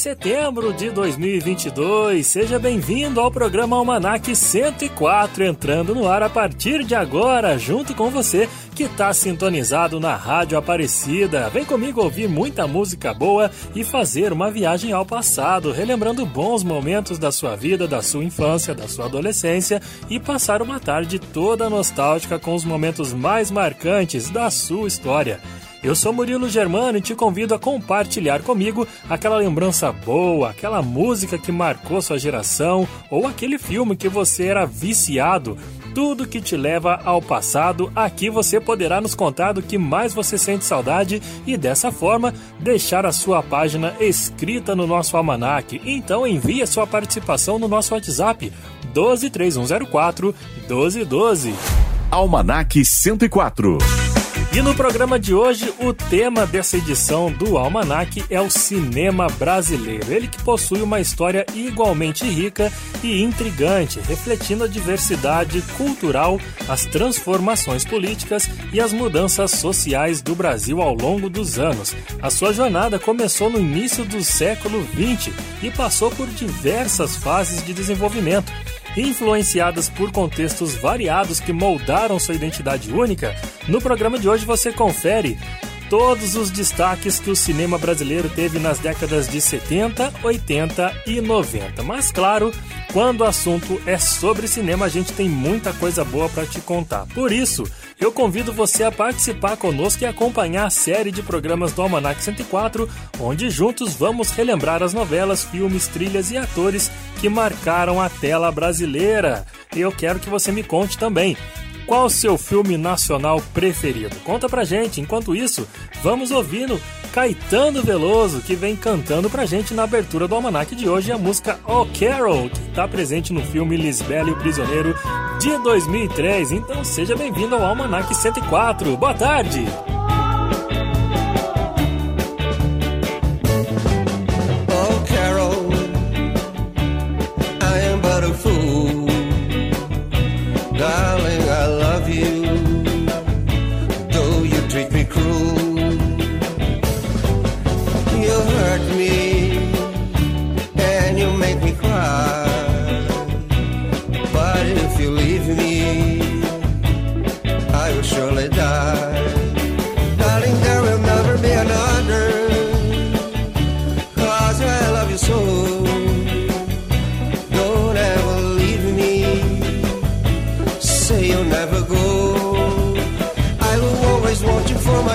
Setembro de 2022. Seja bem-vindo ao programa Almanac 104, entrando no ar a partir de agora, junto com você que está sintonizado na Rádio Aparecida. Vem comigo ouvir muita música boa e fazer uma viagem ao passado, relembrando bons momentos da sua vida, da sua infância, da sua adolescência e passar uma tarde toda nostálgica com os momentos mais marcantes da sua história. Eu sou Murilo Germano e te convido a compartilhar comigo aquela lembrança boa, aquela música que marcou sua geração ou aquele filme que você era viciado. Tudo que te leva ao passado, aqui você poderá nos contar do que mais você sente saudade e dessa forma deixar a sua página escrita no nosso almanac. Então envie a sua participação no nosso WhatsApp 123104 1212. Almanac 104. E no programa de hoje, o tema dessa edição do Almanac é o cinema brasileiro. Ele que possui uma história igualmente rica e intrigante, refletindo a diversidade cultural, as transformações políticas e as mudanças sociais do Brasil ao longo dos anos. A sua jornada começou no início do século XX e passou por diversas fases de desenvolvimento influenciadas por contextos variados que moldaram sua identidade única, no programa de hoje você confere todos os destaques que o cinema brasileiro teve nas décadas de 70, 80 e 90. Mas claro, quando o assunto é sobre cinema, a gente tem muita coisa boa para te contar. Por isso, eu convido você a participar conosco e acompanhar a série de programas do Almanac 104, onde juntos vamos relembrar as novelas, filmes, trilhas e atores que marcaram a tela brasileira. Eu quero que você me conte também qual o seu filme nacional preferido? Conta pra gente. Enquanto isso, vamos ouvindo Caetano Veloso, que vem cantando pra gente na abertura do Almanac de hoje a música Oh Carol, que está presente no filme Lisbela e o Prisioneiro de 2003. Então seja bem-vindo ao Almanac 104. Boa tarde!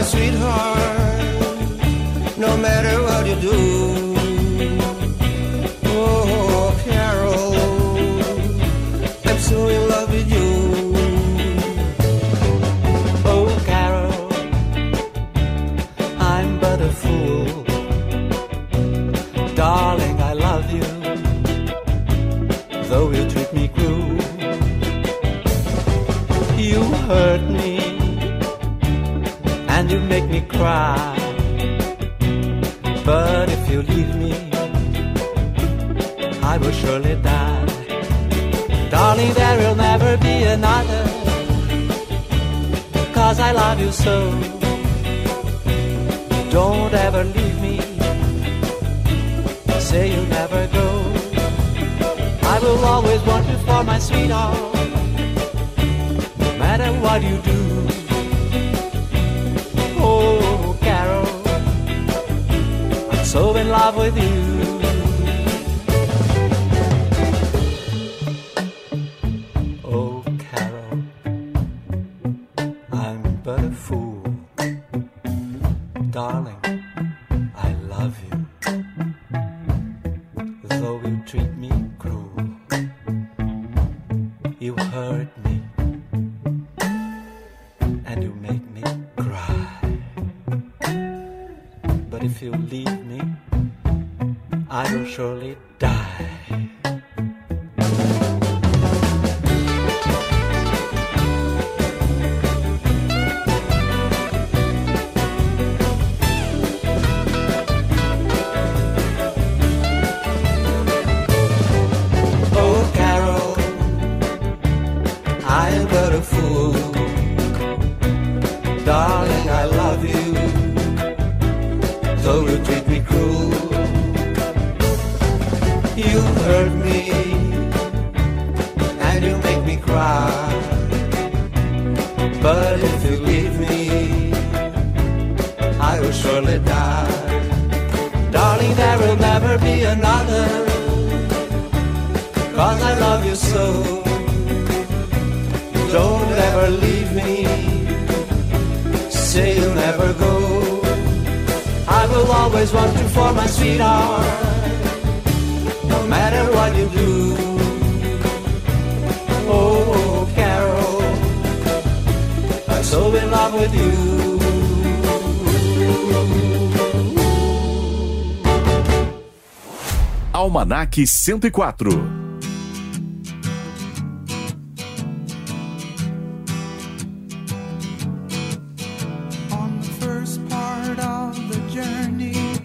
sweetheart, no matter what you do. cry. But if you leave me, I will surely die. Darling, there will never be another. Cause I love you so. Don't ever leave me. Say you'll never go. I will always want you for my sweetheart. No matter what you do. so in love with you. Rock On the first part of the journey,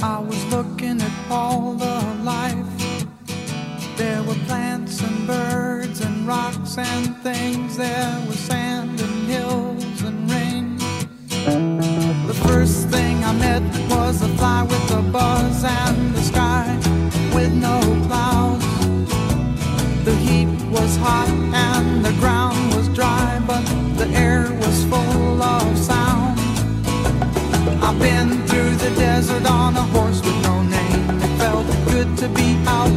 I was looking at all the life. There were plants and birds and rocks and things. There was sand and hills and rain. The first thing I met was a fly with a buzz and hot and the ground was dry, but the air was full of sound. I've been through the desert on a horse with no name. It felt good to be out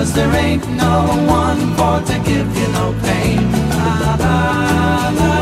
Cause there ain't no one for to give you no pain. La, la, la.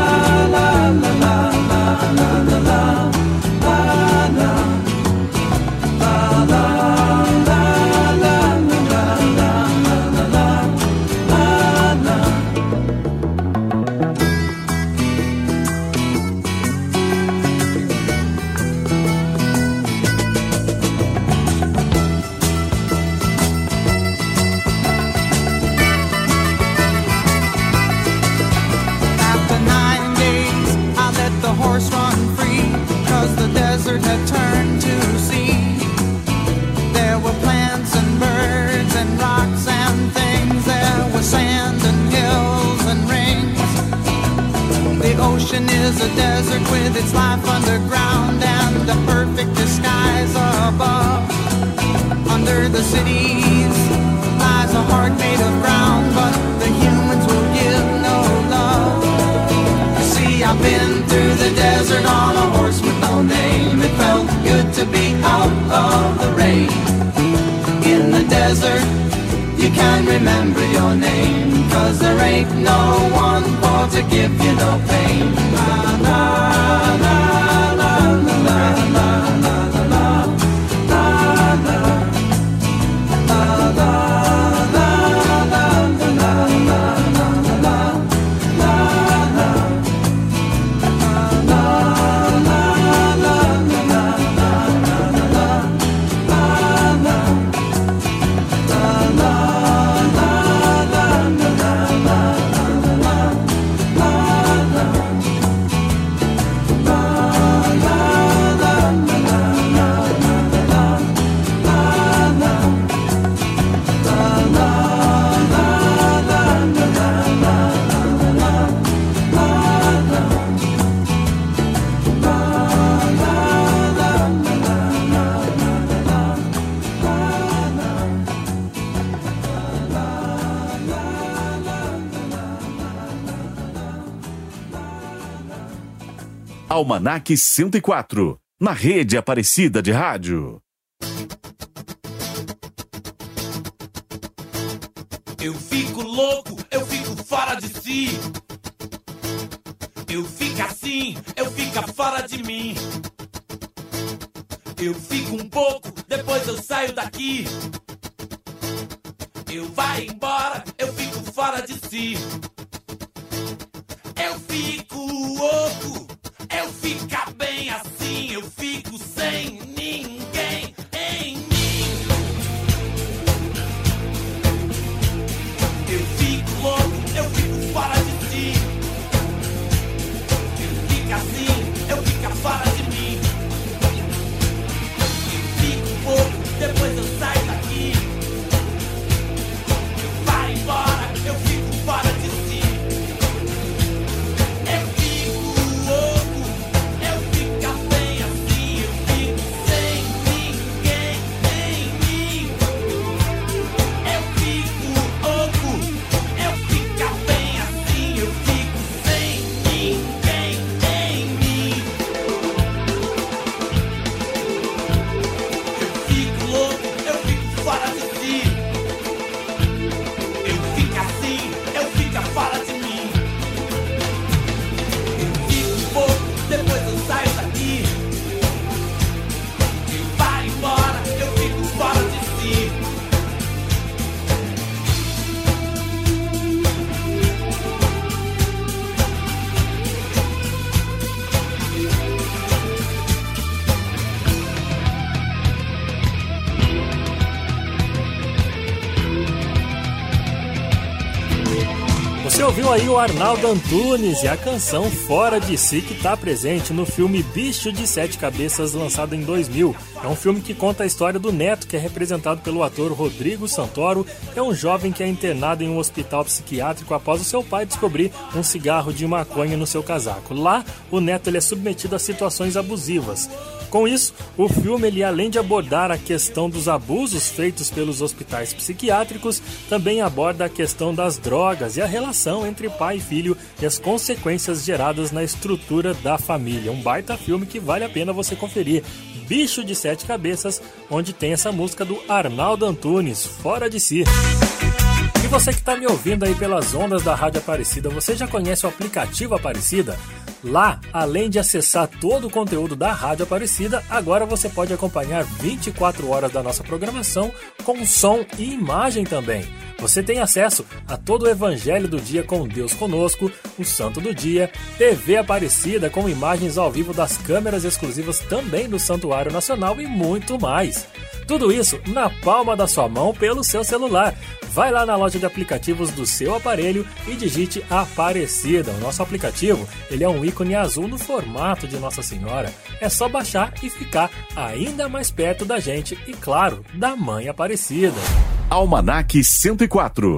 Almanac 104, na rede Aparecida de Rádio. Ouviu aí o Arnaldo Antunes e a canção Fora de Si que está presente no filme Bicho de Sete Cabeças, lançado em 2000. É um filme que conta a história do neto, que é representado pelo ator Rodrigo Santoro, é um jovem que é internado em um hospital psiquiátrico após o seu pai descobrir um cigarro de maconha no seu casaco. Lá, o neto ele é submetido a situações abusivas. Com isso, o filme, ele, além de abordar a questão dos abusos feitos pelos hospitais psiquiátricos, também aborda a questão das drogas e a relação entre pai e filho e as consequências geradas na estrutura da família. Um baita filme que vale a pena você conferir. Bicho de Sete Cabeças, onde tem essa música do Arnaldo Antunes, Fora de Si. E você que está me ouvindo aí pelas ondas da Rádio Aparecida, você já conhece o aplicativo Aparecida? Lá, além de acessar todo o conteúdo da Rádio Aparecida, agora você pode acompanhar 24 horas da nossa programação com som e imagem também. Você tem acesso a todo o Evangelho do Dia com Deus Conosco, o Santo do Dia, TV Aparecida com imagens ao vivo das câmeras exclusivas também do Santuário Nacional e muito mais. Tudo isso na palma da sua mão pelo seu celular. Vai lá na loja de aplicativos do seu aparelho e digite Aparecida. O nosso aplicativo ele é um ícone azul no formato de Nossa Senhora. É só baixar e ficar ainda mais perto da gente e, claro, da Mãe Aparecida. Almanac 104.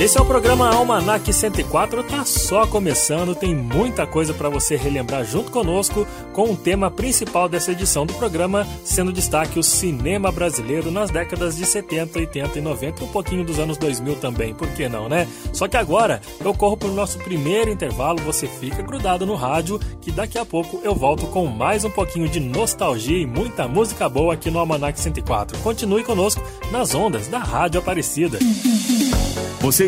Esse é o programa Almanac 104, tá só começando, tem muita coisa para você relembrar junto conosco com o tema principal dessa edição do programa, sendo destaque o cinema brasileiro nas décadas de 70, 80 e 90 e um pouquinho dos anos 2000 também, por que não, né? Só que agora eu corro pro nosso primeiro intervalo, você fica grudado no rádio, que daqui a pouco eu volto com mais um pouquinho de nostalgia e muita música boa aqui no Almanac 104. Continue conosco nas ondas da Rádio Aparecida. Você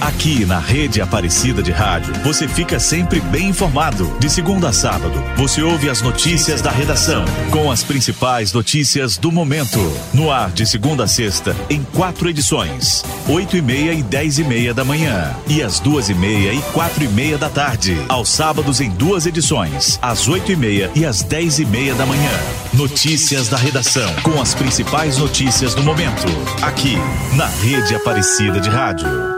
Aqui na Rede Aparecida de Rádio, você fica sempre bem informado. De segunda a sábado, você ouve as notícias da redação, com as principais notícias do momento. No ar, de segunda a sexta, em quatro edições: oito e meia e dez e meia da manhã, e às duas e meia e quatro e meia da tarde. Aos sábados, em duas edições, às oito e meia e às dez e meia da manhã. Notícias da redação, com as principais notícias do momento. Aqui, na Rede Aparecida de Rádio.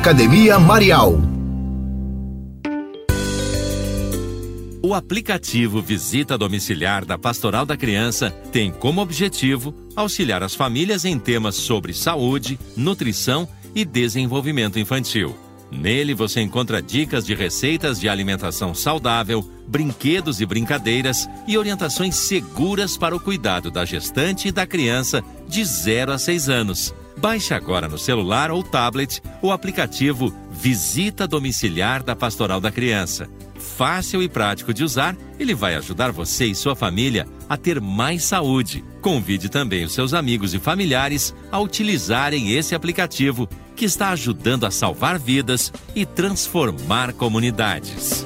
Academia Marial. O aplicativo Visita Domiciliar da Pastoral da Criança tem como objetivo auxiliar as famílias em temas sobre saúde, nutrição e desenvolvimento infantil. Nele você encontra dicas de receitas de alimentação saudável, brinquedos e brincadeiras e orientações seguras para o cuidado da gestante e da criança de 0 a 6 anos. Baixe agora no celular ou tablet o aplicativo Visita Domiciliar da Pastoral da Criança. Fácil e prático de usar, ele vai ajudar você e sua família a ter mais saúde. Convide também os seus amigos e familiares a utilizarem esse aplicativo que está ajudando a salvar vidas e transformar comunidades.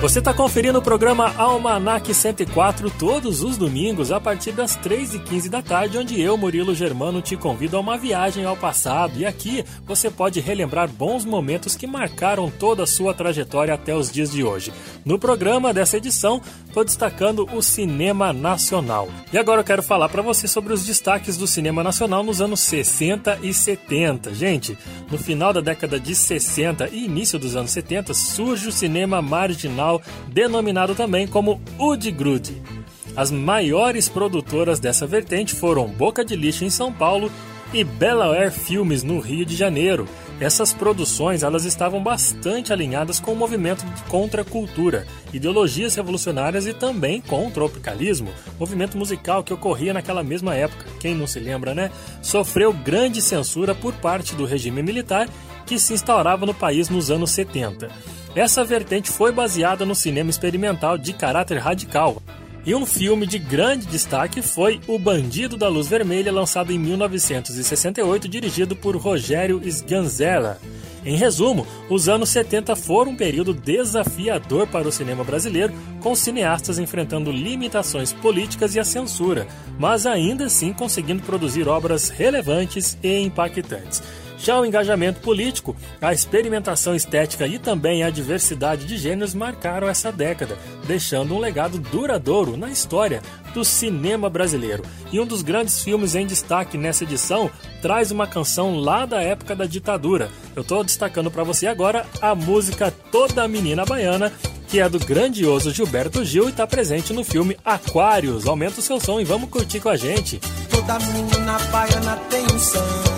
Você está conferindo o programa Almanac 104 todos os domingos a partir das 3h15 da tarde, onde eu, Murilo Germano, te convido a uma viagem ao passado. E aqui você pode relembrar bons momentos que marcaram toda a sua trajetória até os dias de hoje. No programa dessa edição, estou destacando o cinema nacional. E agora eu quero falar para você sobre os destaques do cinema nacional nos anos 60 e 70. Gente, no final da década de 60 e início dos anos 70 surge o cinema marginal denominado também como Udgrud. As maiores produtoras dessa vertente foram Boca de Lixo em São Paulo e Bela Air Filmes no Rio de Janeiro. Essas produções elas estavam bastante alinhadas com o movimento de contracultura, ideologias revolucionárias e também com o tropicalismo, movimento musical que ocorria naquela mesma época. Quem não se lembra, né? Sofreu grande censura por parte do regime militar que se instaurava no país nos anos 70. Essa vertente foi baseada no cinema experimental de caráter radical. E um filme de grande destaque foi O Bandido da Luz Vermelha, lançado em 1968, dirigido por Rogério Sganzella. Em resumo, os anos 70 foram um período desafiador para o cinema brasileiro, com cineastas enfrentando limitações políticas e a censura, mas ainda assim conseguindo produzir obras relevantes e impactantes. Já o engajamento político, a experimentação estética e também a diversidade de gêneros marcaram essa década, deixando um legado duradouro na história do cinema brasileiro. E um dos grandes filmes em destaque nessa edição traz uma canção lá da época da ditadura. Eu estou destacando para você agora a música Toda Menina Baiana, que é do grandioso Gilberto Gil e está presente no filme Aquários. Aumenta o seu som e vamos curtir com a gente. Toda menina baiana tem um que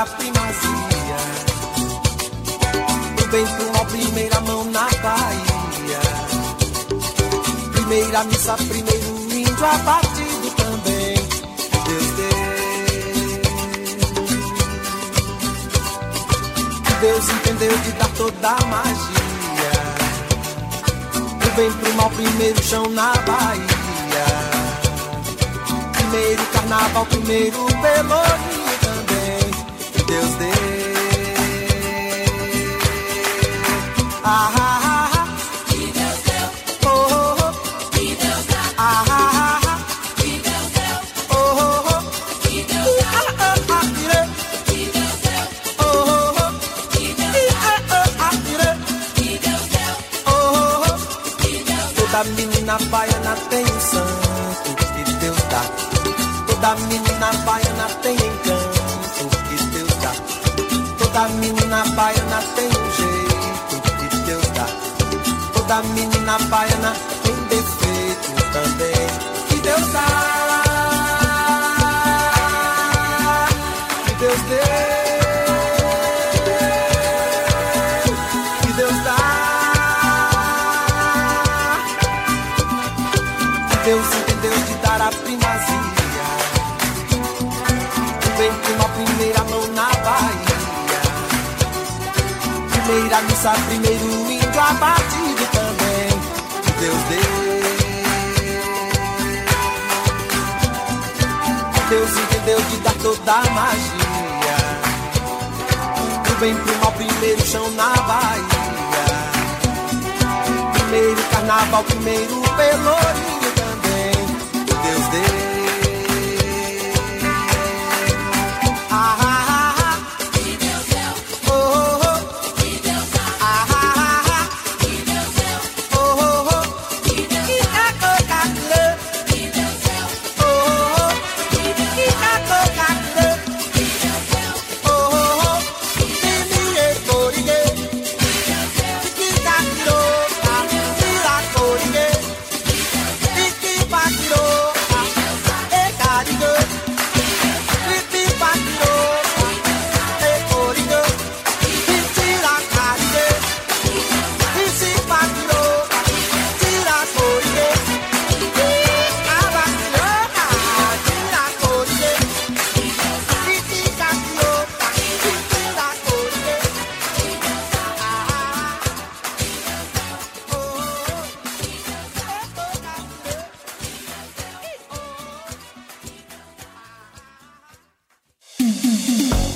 A primazia bem pro mal, primeira mão na Bahia. Primeira missa, primeiro índio abatido também. Deus. Deu Deus entendeu de dar toda a magia. Do bem pro mal, primeiro chão na Bahia. Primeiro carnaval, primeiro pelourinho Ah, Toda menina baiana tem defeito também que Deus dá. Que Deus deu. Que Deus entendeu de dar a primazia. Vem com uma primeira mão na Bahia. Primeira missa, primeiro índio abatido Deus deu. Deus entendeu de dar toda a magia. Do bem pro mal, primeiro chão na Bahia. Primeiro carnaval, primeiro pelourinho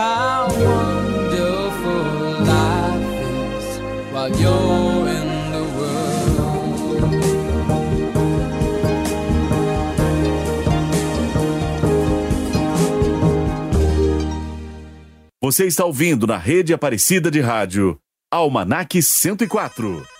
how wonderful life is while you're in the world. Você está ouvindo na rede Aparecida de Rádio, Almanac 104.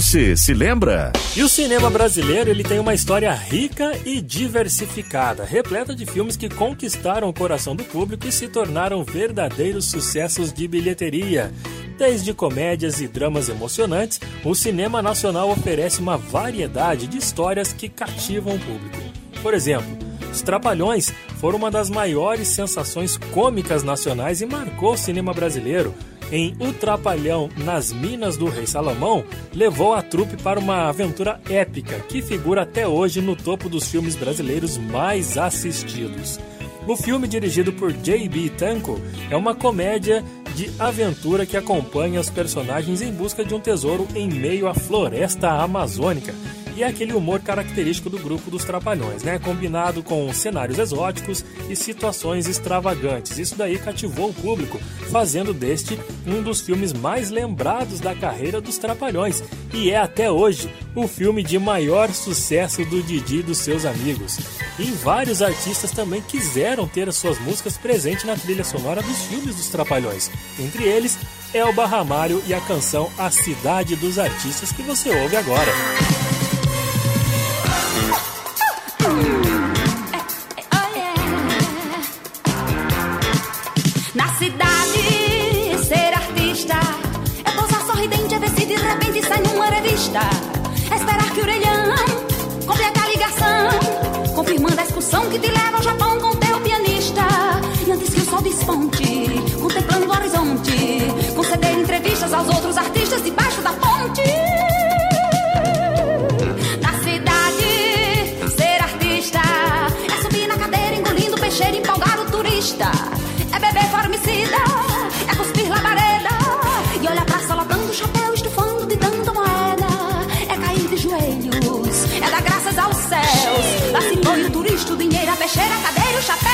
Você se lembra? E o cinema brasileiro ele tem uma história rica e diversificada, repleta de filmes que conquistaram o coração do público e se tornaram verdadeiros sucessos de bilheteria. Desde comédias e dramas emocionantes, o cinema nacional oferece uma variedade de histórias que cativam o público. Por exemplo, Os Trapalhões foram uma das maiores sensações cômicas nacionais e marcou o cinema brasileiro. Em O Trapalhão nas Minas do Rei Salomão, levou a trupe para uma aventura épica que figura até hoje no topo dos filmes brasileiros mais assistidos. O filme, dirigido por J.B. Tanko, é uma comédia de aventura que acompanha os personagens em busca de um tesouro em meio à floresta amazônica e é aquele humor característico do grupo dos Trapalhões, né? Combinado com cenários exóticos e situações extravagantes. Isso daí cativou o público, fazendo deste um dos filmes mais lembrados da carreira dos Trapalhões e é até hoje o filme de maior sucesso do Didi e dos seus amigos. E vários artistas também quiseram ter as suas músicas presentes na trilha sonora dos filmes dos Trapalhões. Entre eles, Elba Ramalho e a canção A Cidade dos Artistas que você ouve agora. Na cidade, ser artista é posar sorridente, é ver se de repente sai numa revista. É esperar que o orelhão complete a ligação, confirmando a excursão que te leva ao Japão com teu pianista. E antes que o sol desponte, contemplando o horizonte, conceder entrevistas aos outros artistas debaixo da o. É beber formicida, é cuspir labareda e olhar pra sala dando chapéu, estufando de tanta moeda. É cair de joelhos, é dar graças aos céus. Lá se foi o turista, o dinheiro, a peixeira, a cadeira e o chapéu.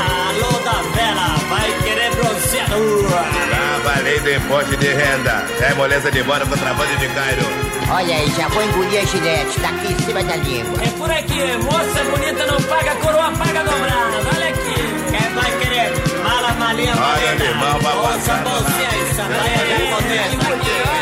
Alô da vela, vai querer bronzeadura. Tá valendo imposto de renda. É moleza de bora, contrabando de Cairo. Olha aí, já vou engolir a gilete, tá aqui em cima da língua. É por aqui, moça bonita não paga, coroa paga dobrada. Olha aqui, quem vai querer mala, malinha, Olha, malina. limão, vai passar. bolsinha e sandaia de poder.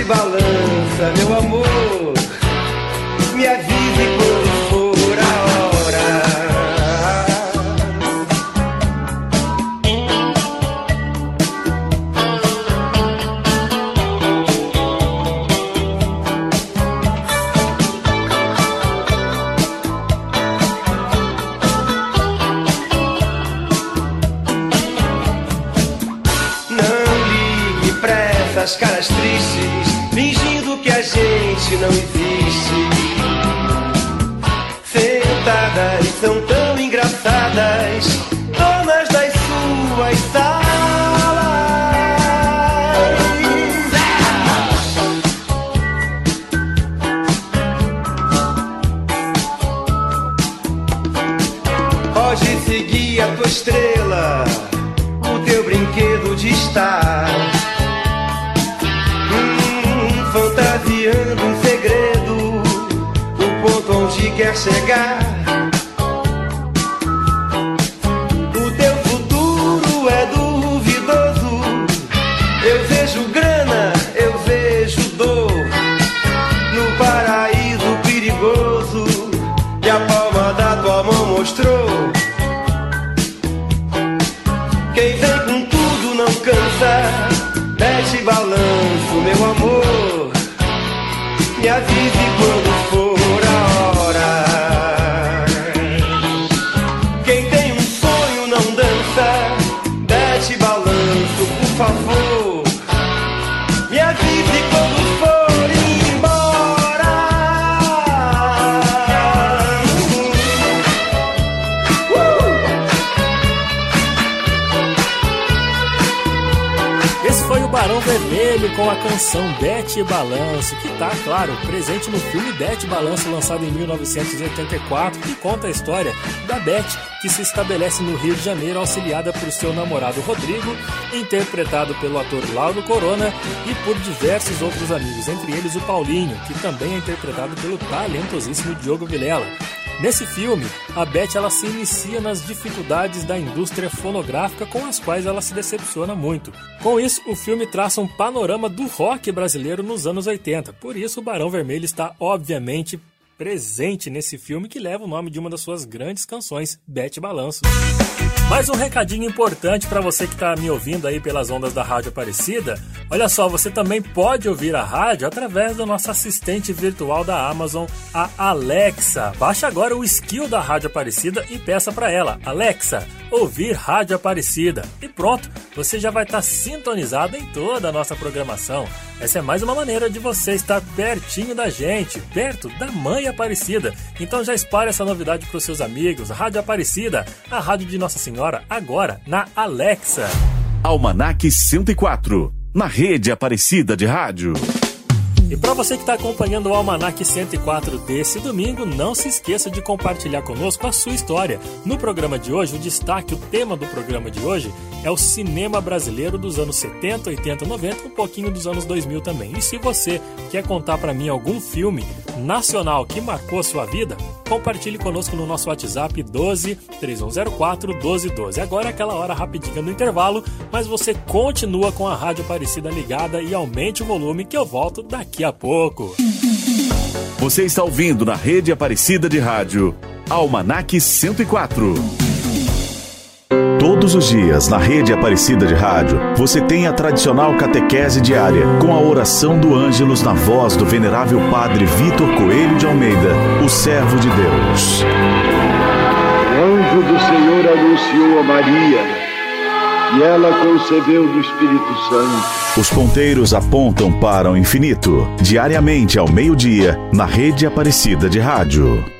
Desce e balança, meu amor. Me 1984, que conta a história da Bete, que se estabelece no Rio de Janeiro, auxiliada por seu namorado Rodrigo, interpretado pelo ator Lauro Corona, e por diversos outros amigos, entre eles o Paulinho, que também é interpretado pelo talentosíssimo Diogo Vilela. Nesse filme, a Beth ela se inicia nas dificuldades da indústria fonográfica com as quais ela se decepciona muito. Com isso, o filme traça um panorama do rock brasileiro nos anos 80. Por isso, o Barão Vermelho está obviamente presente nesse filme que leva o nome de uma das suas grandes canções, Bete Balanço. Mais um recadinho importante para você que está me ouvindo aí pelas ondas da Rádio Aparecida. Olha só, você também pode ouvir a rádio através da nossa assistente virtual da Amazon, a Alexa. Baixe agora o skill da Rádio Aparecida e peça para ela, Alexa, ouvir Rádio Aparecida. E pronto, você já vai estar sintonizado em toda a nossa programação. Essa é mais uma maneira de você estar pertinho da gente, perto da Mãe Aparecida. Então já espalhe essa novidade para os seus amigos. Rádio Aparecida, a rádio de Nossa Senhora, agora na Alexa. Almanac 104, na rede Aparecida de Rádio. E para você que está acompanhando o Almanac 104 desse domingo, não se esqueça de compartilhar conosco a sua história. No programa de hoje, o destaque, o tema do programa de hoje é o cinema brasileiro dos anos 70, 80, 90, um pouquinho dos anos 2000 também. E se você quer contar para mim algum filme nacional que marcou sua vida, compartilhe conosco no nosso WhatsApp 12 3104 1212. Agora é aquela hora rapidinha no intervalo, mas você continua com a Rádio Aparecida ligada e aumente o volume que eu volto daqui a pouco. Você está ouvindo na rede Aparecida de Rádio, Almanac 104. Todos os dias, na rede Aparecida de Rádio, você tem a tradicional catequese diária, com a oração do Ângelus na voz do venerável Padre Vitor Coelho de Almeida, o servo de Deus. O anjo do Senhor anunciou a Maria, e ela concebeu do Espírito Santo. Os ponteiros apontam para o infinito, diariamente ao meio-dia, na rede Aparecida de Rádio.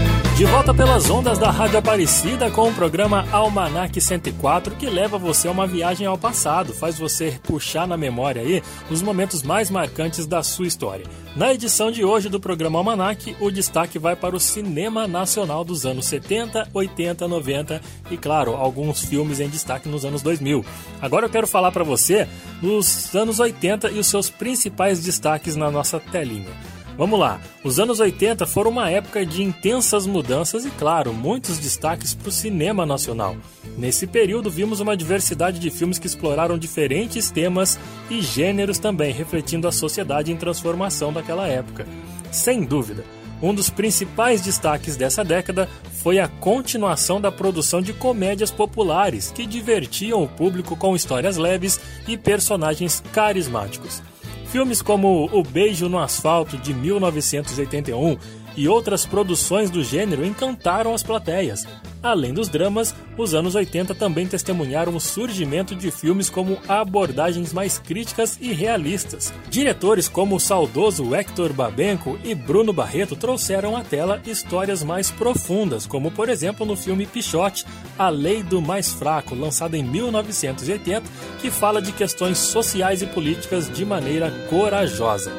De volta pelas ondas da Rádio Aparecida com o programa Almanac 104, que leva você a uma viagem ao passado, faz você puxar na memória aí os momentos mais marcantes da sua história. Na edição de hoje do programa Almanac, o destaque vai para o cinema nacional dos anos 70, 80, 90 e, claro, alguns filmes em destaque nos anos 2000. Agora eu quero falar para você dos anos 80 e os seus principais destaques na nossa telinha. Vamos lá, os anos 80 foram uma época de intensas mudanças e, claro, muitos destaques para o cinema nacional. Nesse período, vimos uma diversidade de filmes que exploraram diferentes temas e gêneros também, refletindo a sociedade em transformação daquela época. Sem dúvida, um dos principais destaques dessa década foi a continuação da produção de comédias populares que divertiam o público com histórias leves e personagens carismáticos. Filmes como O Beijo no Asfalto de 1981 e outras produções do gênero encantaram as plateias. Além dos dramas, os anos 80 também testemunharam o surgimento de filmes como abordagens mais críticas e realistas. Diretores como o saudoso Hector Babenco e Bruno Barreto trouxeram à tela histórias mais profundas, como por exemplo no filme Pichote, A Lei do Mais Fraco, lançado em 1980, que fala de questões sociais e políticas de maneira corajosa.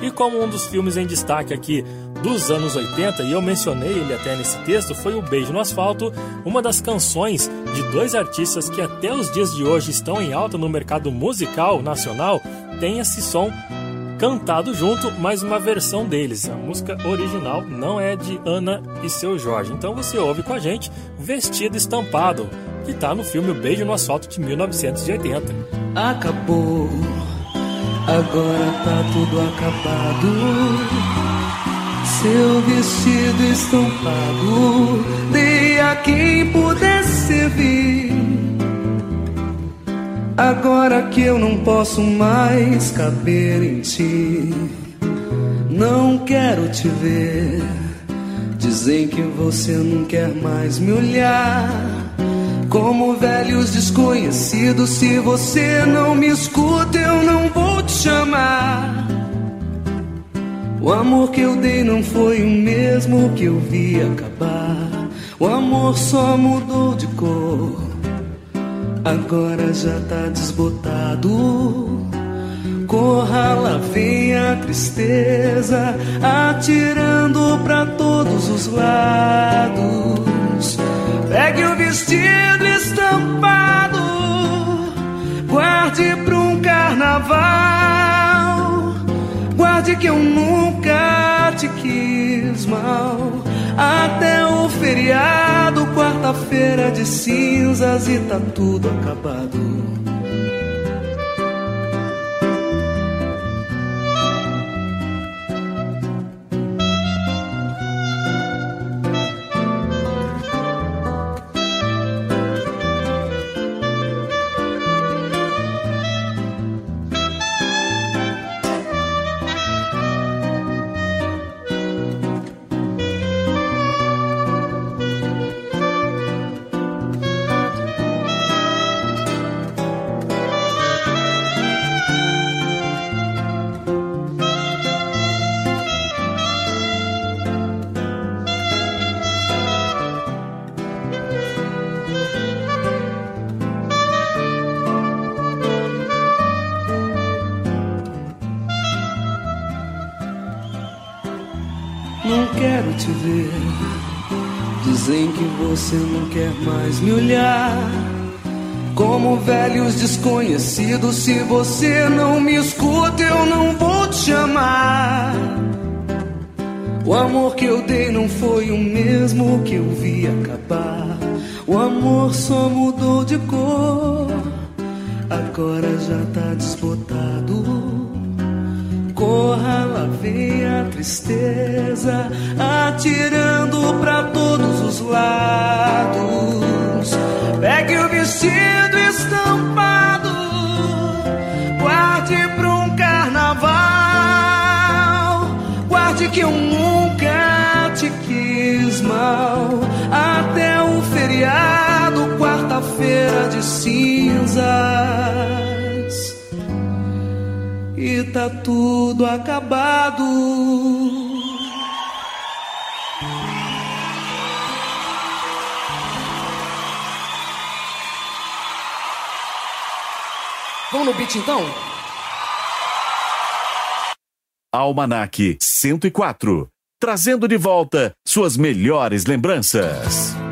E como um dos filmes em destaque aqui dos anos 80, e eu mencionei ele até nesse texto, foi o Beijo no Asfalto, uma das canções de dois artistas que até os dias de hoje estão em alta no mercado musical nacional, tem esse som cantado junto, mas uma versão deles. A música original não é de Ana e seu Jorge. Então você ouve com a gente Vestido Estampado, que está no filme Beijo no Asfalto de 1980. Acabou, agora tá tudo acabado. Seu vestido estampado, dei a quem pudesse servir. Agora que eu não posso mais caber em ti, não quero te ver. Dizem que você não quer mais me olhar. Como velhos desconhecidos, se você não me escuta, eu não vou te chamar. O amor que eu dei não foi o mesmo que eu vi acabar. O amor só mudou de cor, agora já tá desbotado. Corra, lá vem a tristeza, atirando pra todos os lados. Pegue o vestido estampado, guarde pra um carnaval. Guarde que eu nunca te quis mal. Até o feriado, quarta-feira de cinzas e tá tudo acabado. Quer mais me olhar. Como velhos desconhecidos, se você não me escuta, eu não vou te chamar. O amor que eu dei não foi o mesmo que eu vi acabar. O amor só mudou de cor, agora já tá desbotado. Corra, lá vem a tristeza, atirando pra todos os lados. Pegue o vestido estampado, guarde pra um carnaval. Guarde que eu nunca te quis mal. Até o feriado, quarta-feira de cinzas. E tá tudo acabado. No beat então? Almanac 104. Trazendo de volta suas melhores lembranças.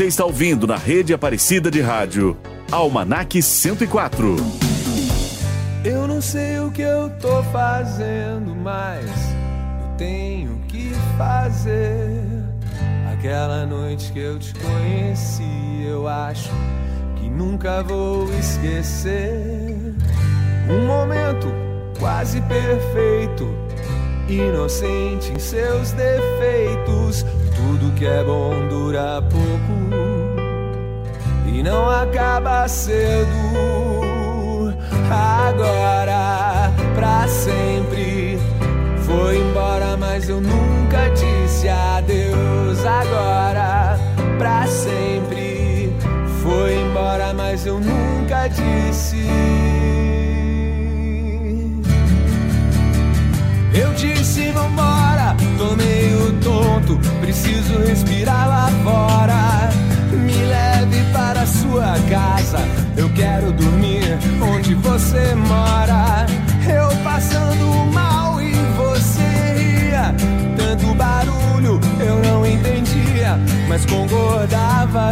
Você está ouvindo na rede Aparecida de Rádio. Almanac 104. Eu não sei o que eu tô fazendo, mas eu tenho que fazer. Aquela noite que eu te conheci, eu acho que nunca vou esquecer. Um momento quase perfeito, inocente em seus defeitos. Tudo que é bom dura pouco e não acaba cedo. Agora, pra sempre, foi embora, mas eu nunca disse adeus. Agora, pra sempre, foi embora, mas eu nunca disse. Eu disse vambora, tô meio tonto, preciso respirar lá fora. Me leve para sua casa, eu quero dormir onde você mora. Eu passando mal e você ria, tanto barulho eu não entendia.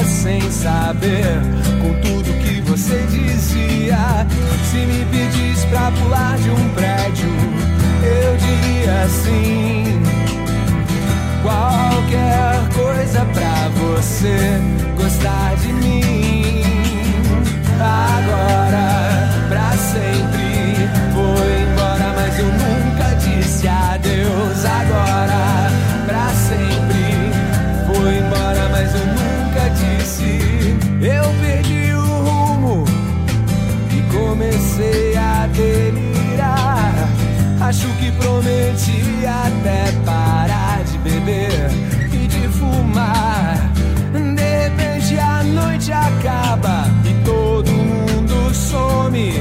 sem saber com tudo que você dizia. Se me pedisse pra pular de um prédio, eu diria sim. Qualquer coisa pra você gostar de mim. Agora, pra sempre, vou embora, mas eu nunca disse adeus. Agora, Acho que prometi até parar de beber e de fumar. De repente a noite acaba e todo mundo some.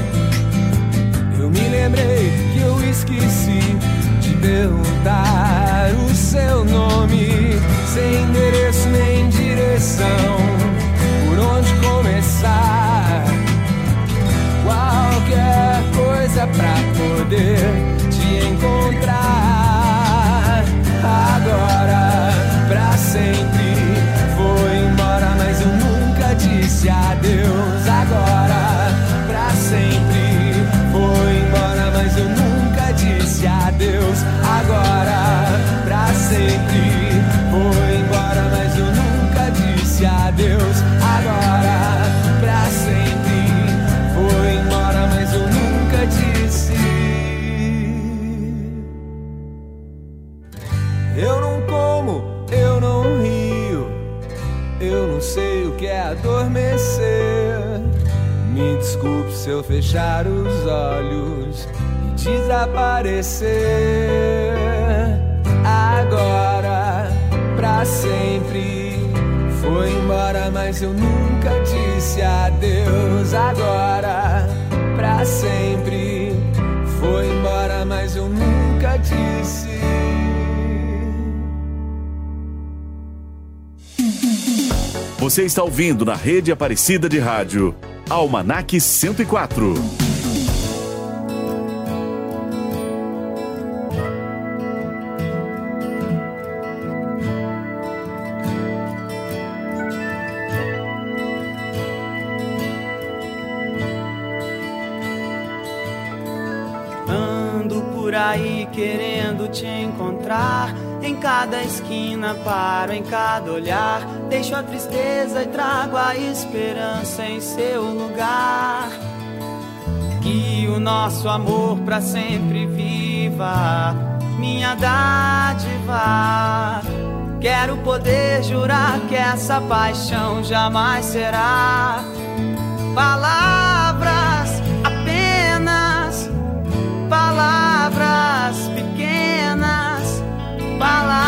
Eu me lembrei que eu esqueci de perguntar o seu nome, sem endereço nem direção. Por onde começar? Qualquer coisa pra poder encontrar. Agora, pra sempre, fechar os olhos e desaparecer. Agora, pra sempre, foi embora, mas eu nunca disse adeus. Agora, pra sempre, foi embora, mas eu nunca disse. Você está ouvindo na rede Aparecida de Rádio, Almanac 104. Ando por aí querendo te encontrar. Em cada esquina paro, em cada olhar. Deixo a tristeza e trago a esperança em seu lugar. Que o nosso amor pra sempre viva, minha dádiva. Quero poder jurar que essa paixão jamais será. Palavras apenas palavras pequenas, palavras.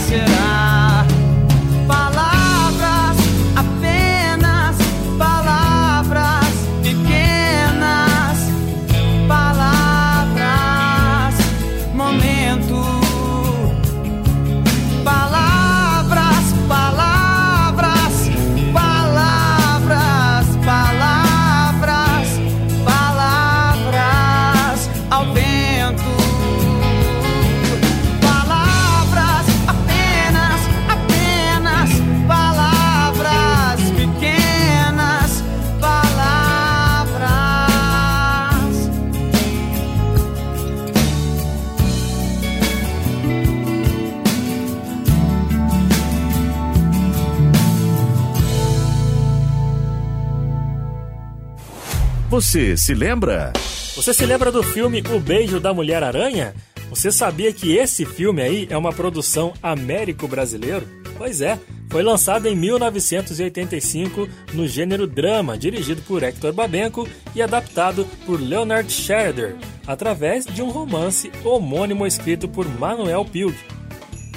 Você se lembra? Você se lembra do filme O Beijo da Mulher Aranha? Você sabia que esse filme aí é uma produção américo-brasileiro? Pois é, foi lançado em 1985 no gênero drama, dirigido por Hector Babenco e adaptado por Leonard Scherder, através de um romance homônimo escrito por Manuel Pilg.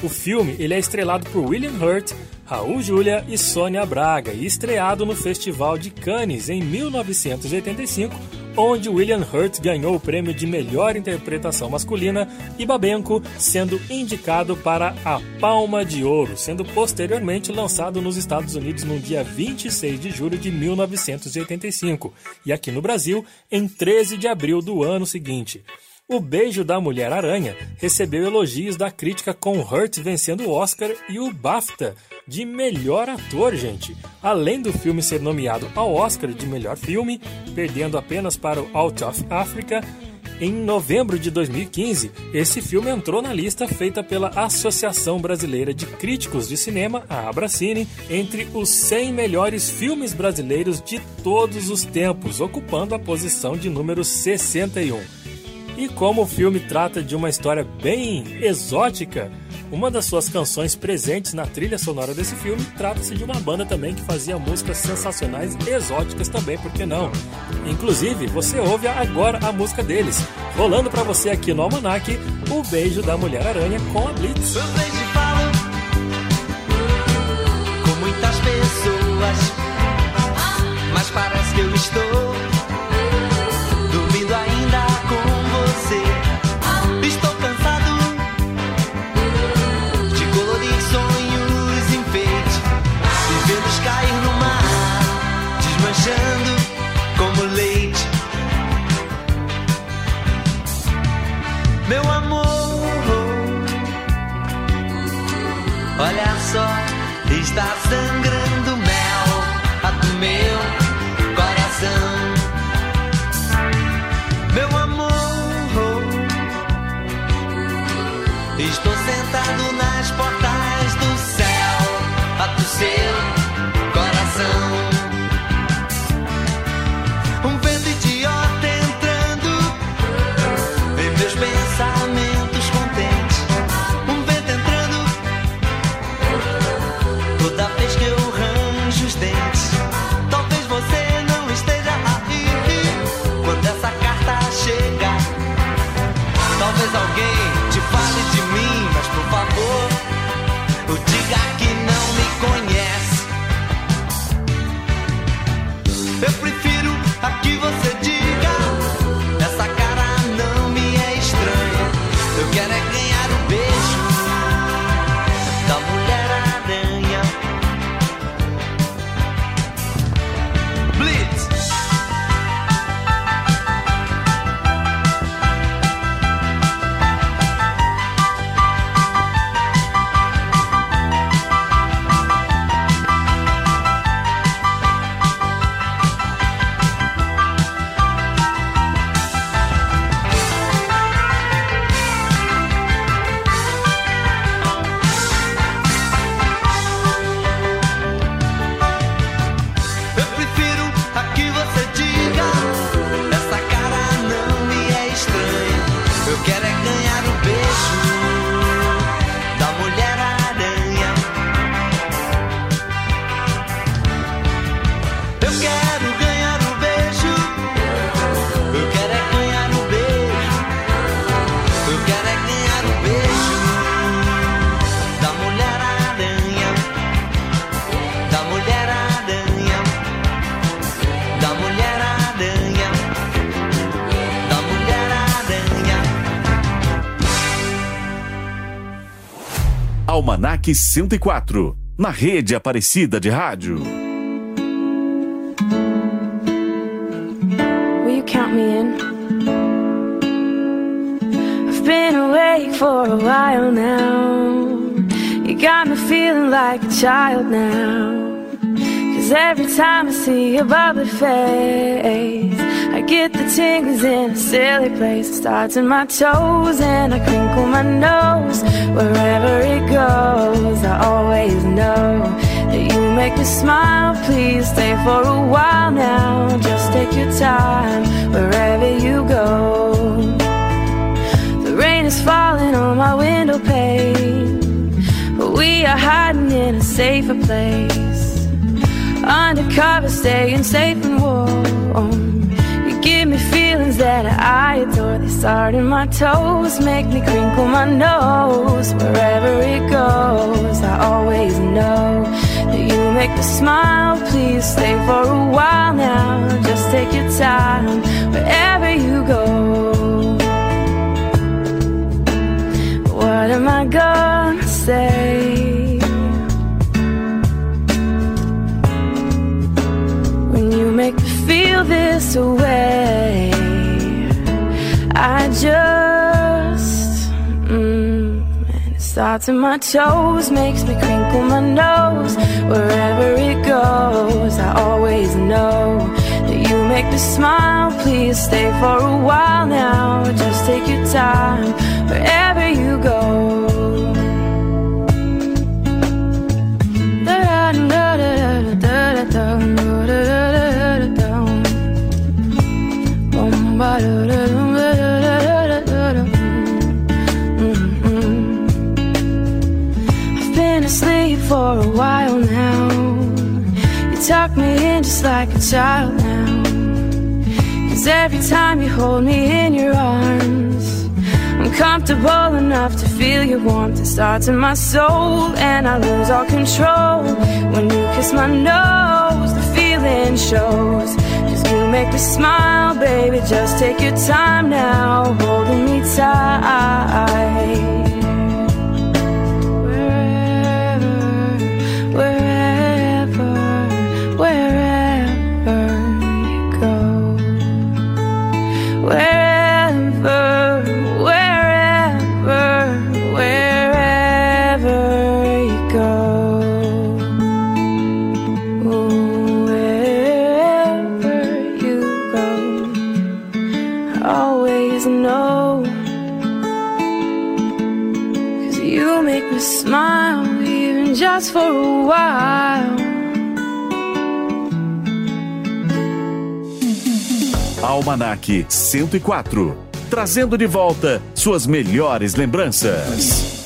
O filme ele é estrelado por William Hurt, Raul Julia e Sônia Braga e estreado no Festival de Cannes em 1985, onde William Hurt ganhou o prêmio de melhor interpretação masculina e Babenco sendo indicado para a Palma de Ouro, sendo posteriormente lançado nos Estados Unidos no dia 26 de julho de 1985 e aqui no Brasil em 13 de abril do ano seguinte. O Beijo da Mulher-Aranha recebeu elogios da crítica com Hurt vencendo o Oscar e o BAFTA de melhor ator, gente. Além do filme ser nomeado ao Oscar de melhor filme, perdendo apenas para o Out of Africa, em novembro de 2015, esse filme entrou na lista feita pela Associação Brasileira de Críticos de Cinema, a Abracine, entre os 100 melhores filmes brasileiros de todos os tempos, ocupando a posição de número 61. E como o filme trata de uma história bem exótica, uma das suas canções presentes na trilha sonora desse filme trata-se de uma banda também que fazia músicas sensacionais exóticas também, por que não? Inclusive, você ouve agora a música deles, rolando para você aqui no Almanac, O Beijo da Mulher-Aranha com a Blitz. Muitas pessoas, mas parece que eu estou Olha só, está sangrando Almanac 104, na rede Aparecida de Rádio. Will you count me in? I've been awake for a while now. You got me feeling like a child now. Cause every time I see your bubbly face, get the tingles in a silly place. It starts in my toes and I crinkle my nose. Wherever it goes, I always know that you make me smile, please stay for a while now. Just take your time wherever you go. The rain is falling on my window pane, but we are hiding in a safer place. Undercover, staying safe and warm. Feelings that I adore. They start in my toes, make me crinkle my nose. Wherever it goes, I always know that you make me smile. Please stay for a while now. Just take your time wherever you go. What am I gonna say? When you make me feel this way, I just, mm, and it starts in my toes, makes me crinkle my nose. Wherever it goes, I always know that you make me smile. Please stay for a while now. Just take your time wherever you go. For a while now. You tuck me in just like a child now. Cause every time you hold me in your arms, I'm comfortable enough to feel your warmth. It starts in my soul, and I lose all control. When you kiss my nose, the feeling shows. Cause you make me smile, baby. Just take your time now, holding me tight. Almanac 104. Trazendo de volta suas melhores lembranças.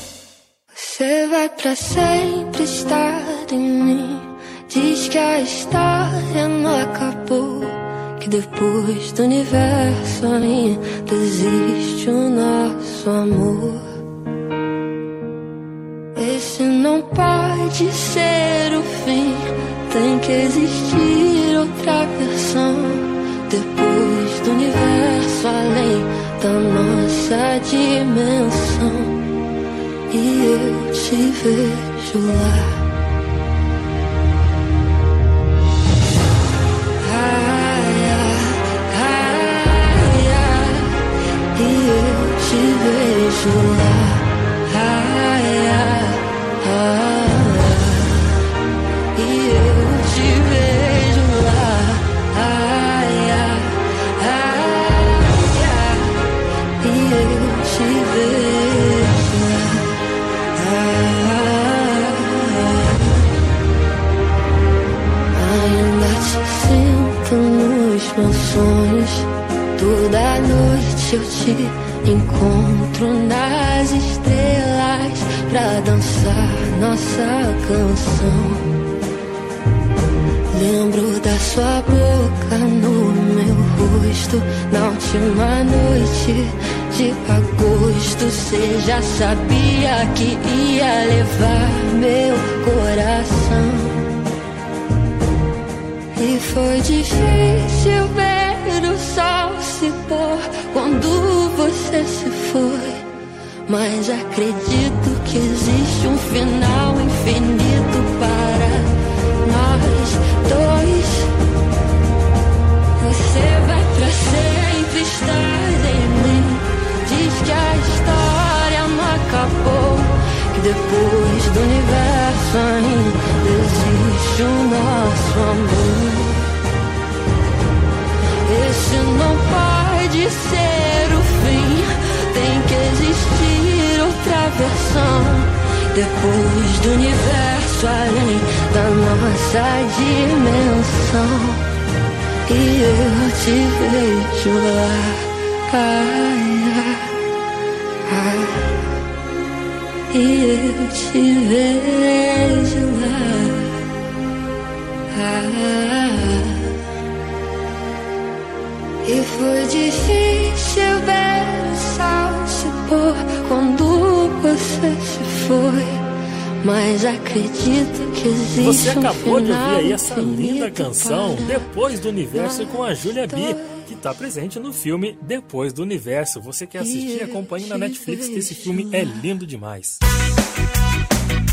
Você vai pra sempre estar em mim. Diz que a história não acabou. Que depois do universo ainda existe o nosso amor. Esse não pode ser o fim. Tem que existir outra versão. Universo além da nossa dimensão. E eu te vejo lá. E eu te vejo lá. Ai, ai, já sabia que ia levar meu coração. E foi difícil ver o sol se pôr quando você se foi. Mas acredito que existe um final infinito para nós dois. Você vai pra sempre estar acabou. Que depois do universo ainda existe o nosso amor. Esse não pode ser o fim. Tem que existir outra versão. Depois do universo além da nossa dimensão e eu te vejo lá. Ah, e eu te vejo lá. Ah, e foi difícil ver o sol se pôr quando você se foi. Mas acredito que existe Você um acabou de final ouvir aí essa linda canção Depois do Universo com a Julia B, está presente no filme Depois do Universo. Você quer assistir? Acompanhe na Netflix que esse filme é lindo demais.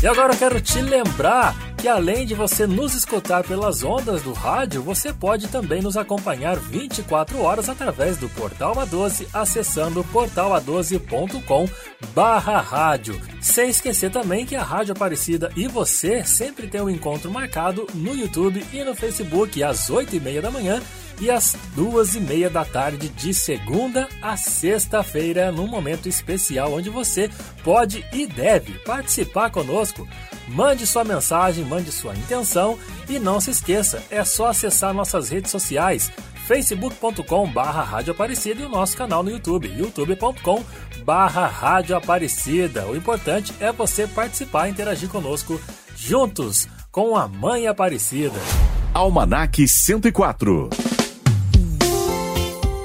E agora eu quero te lembrar que além de você nos escutar pelas ondas do rádio, você pode também nos acompanhar 24 horas através do Portal A12, acessando portala12.com barra rádio. Sem esquecer também que a Rádio Aparecida e você sempre tem um encontro marcado no YouTube e no Facebook às 8 e meia da manhã e às duas e meia da tarde de segunda a sexta-feira, num momento especial onde você pode e deve participar conosco. Mande sua mensagem, mande sua intenção e não se esqueça, é só acessar nossas redes sociais facebook.com barra Rádio Aparecida e o nosso canal no YouTube, youtube.com barra Rádio Aparecida. O importante é você participar e interagir conosco juntos com a Mãe Aparecida. Almanac 104.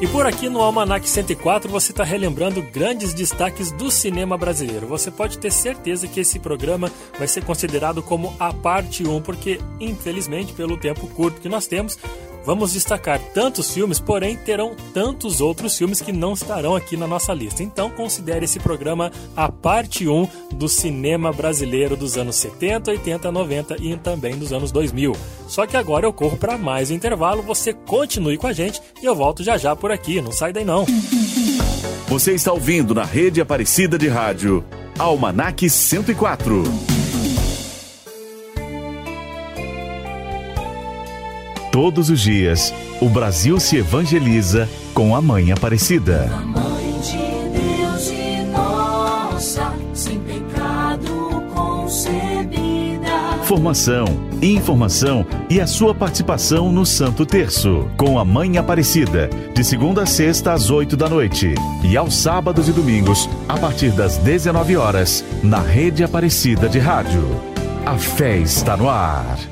E por aqui no Almanac 104 você está relembrando grandes destaques do cinema brasileiro. Você pode ter certeza que esse programa vai ser considerado como a parte 1, porque infelizmente, pelo tempo curto que nós temos, vamos destacar tantos filmes, porém terão tantos outros filmes que não estarão aqui na nossa lista. Então considere esse programa a parte 1 do cinema brasileiro dos anos 70, 80, 90 e também dos anos 2000. Só que agora eu corro para mais um intervalo, você continue com a gente e eu volto já já por aqui, não sai daí não. Você está ouvindo na rede Aparecida de Rádio. Almanac 104. Todos os dias, o Brasil se evangeliza com a Mãe Aparecida. Mãe de Deus e nossa, sem pecado concebida. Formação, informação e a sua participação no Santo Terço, com a Mãe Aparecida, de segunda a sexta às 8 da noite e aos sábados e domingos, a partir das 19 horas, na Rede Aparecida de Rádio. A fé está no ar.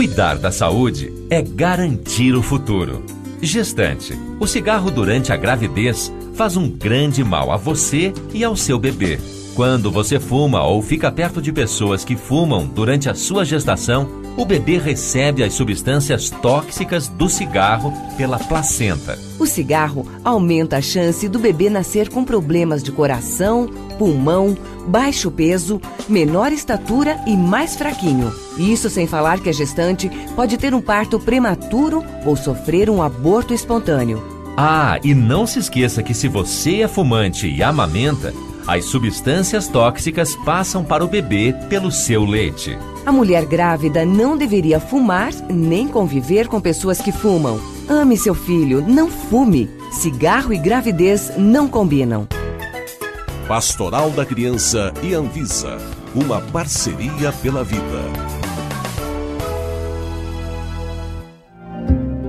Cuidar da saúde é garantir o futuro. Gestante, o cigarro durante a gravidez faz um grande mal a você e ao seu bebê. Quando você fuma ou fica perto de pessoas que fumam durante a sua gestação, o bebê recebe as substâncias tóxicas do cigarro pela placenta. O cigarro aumenta a chance do bebê nascer com problemas de coração, pulmão, baixo peso, menor estatura e mais fraquinho. Isso sem falar que a gestante pode ter um parto prematuro ou sofrer um aborto espontâneo. Ah, e não se esqueça que se você é fumante e amamenta, as substâncias tóxicas passam para o bebê pelo seu leite. A mulher grávida não deveria fumar nem conviver com pessoas que fumam. Ame seu filho, não fume. Cigarro e gravidez não combinam. Pastoral da Criança e Anvisa. Uma parceria pela vida.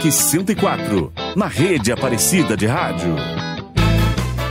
Almanac 104, na rede Aparecida de Rádio.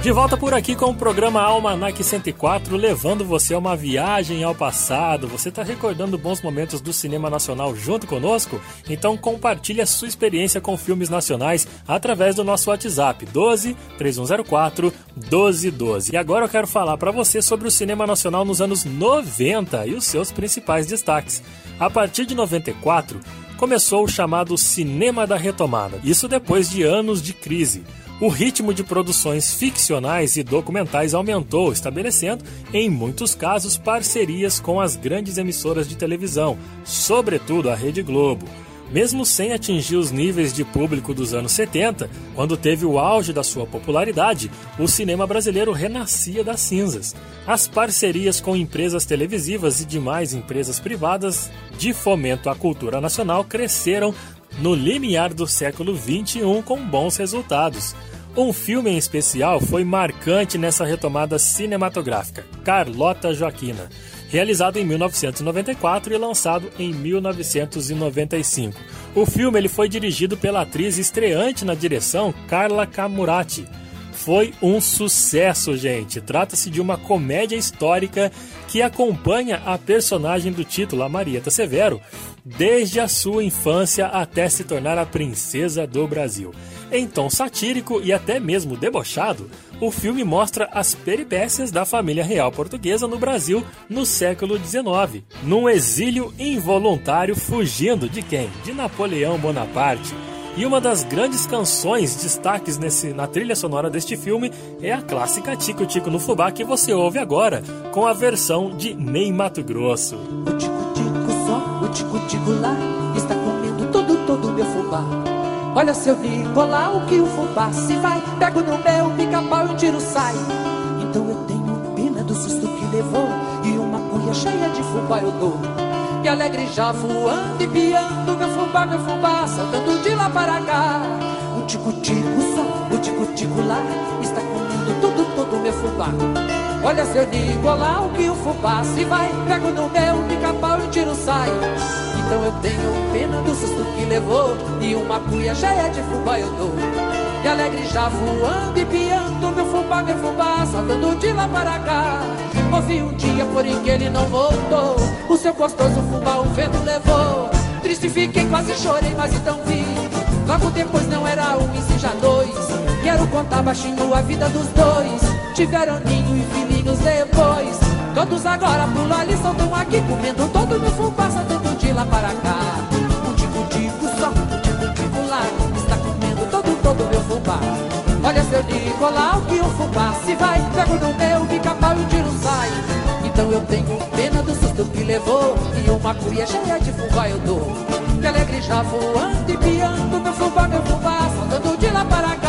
De volta por aqui com o programa Almanac 104, levando você a uma viagem ao passado. Você está recordando bons momentos do cinema nacional junto conosco? Então compartilhe a sua experiência com filmes nacionais através do nosso WhatsApp 12 3104 1212. E agora eu quero falar para você sobre o cinema nacional nos anos 90 e os seus principais destaques. A partir de 94, começou o chamado Cinema da Retomada. Isso depois de anos de crise. O ritmo de produções ficcionais e documentais aumentou, estabelecendo, em muitos casos, parcerias com as grandes emissoras de televisão, sobretudo a Rede Globo. Mesmo sem atingir os níveis de público dos anos 70, quando teve o auge da sua popularidade, o cinema brasileiro renascia das cinzas. As parcerias com empresas televisivas e demais empresas privadas de fomento à cultura nacional cresceram no limiar do século XXI com bons resultados. Um filme em especial foi marcante nessa retomada cinematográfica, Carlota Joaquina, realizado em 1994 e lançado em 1995. O filme ele foi dirigido pela atriz estreante na direção, Carla Camurati. Foi um sucesso, gente. Trata-se de uma comédia histórica que acompanha a personagem do título, a Marieta Severo, desde a sua infância até se tornar a princesa do Brasil. Em tom satírico e até mesmo debochado, o filme mostra as peripécias da família real portuguesa no Brasil no século XIX, num exílio involuntário fugindo de quem? De Napoleão Bonaparte. E uma das grandes canções destaques nesse, na trilha sonora deste filme é a clássica Tico Tico no Fubá que você ouve agora, com a versão de Ney Mato Grosso. O tico-tico só, o tico-tico lá, está comendo todo, todo meu fubá. Olha seu Nicolau que o fubá se vai, pego no meu o tiro sai. Então eu tenho pena do susto que levou e uma cuia cheia de fubá eu dou. E alegre já voando e piando meu fubá, meu fubá, saltando de lá para cá. O tico-tico só, o tico-tico lá, está comendo todo, todo meu fubá. Olha seu Nicolau que o fubá se vai, pego no meu pica-pau e o tiro sai. Então eu tenho pena do susto que levou. E uma cuia cheia de fubá eu dou. E alegre já voando e piando Meu fubá, meu fubá, saltando de lá para cá. Ouvi um dia, porém que ele não voltou. O seu gostoso fubá o vento levou. Triste fiquei, quase chorei, mas então vi. Logo depois não era um e sim já dois Quero contar baixinho a vida dos dois. Tiveram ninho e filhinhos depois. Todos agora pulam ali, soltam aqui Comendo. Todo meu fubá, saltando de lá para cá. Um tico-tico só, um tico-tico lá. Está comendo todo, todo meu fubá. Olha seu Nicolau que o fubá. Se vai Pego no meu pica-pau e o tiro sai. Então eu tenho pena do susto que levou. E uma cuia cheia de fubá eu dou. Que alegre já voando e piando Meu fubá, meu fubá, saltando de lá para cá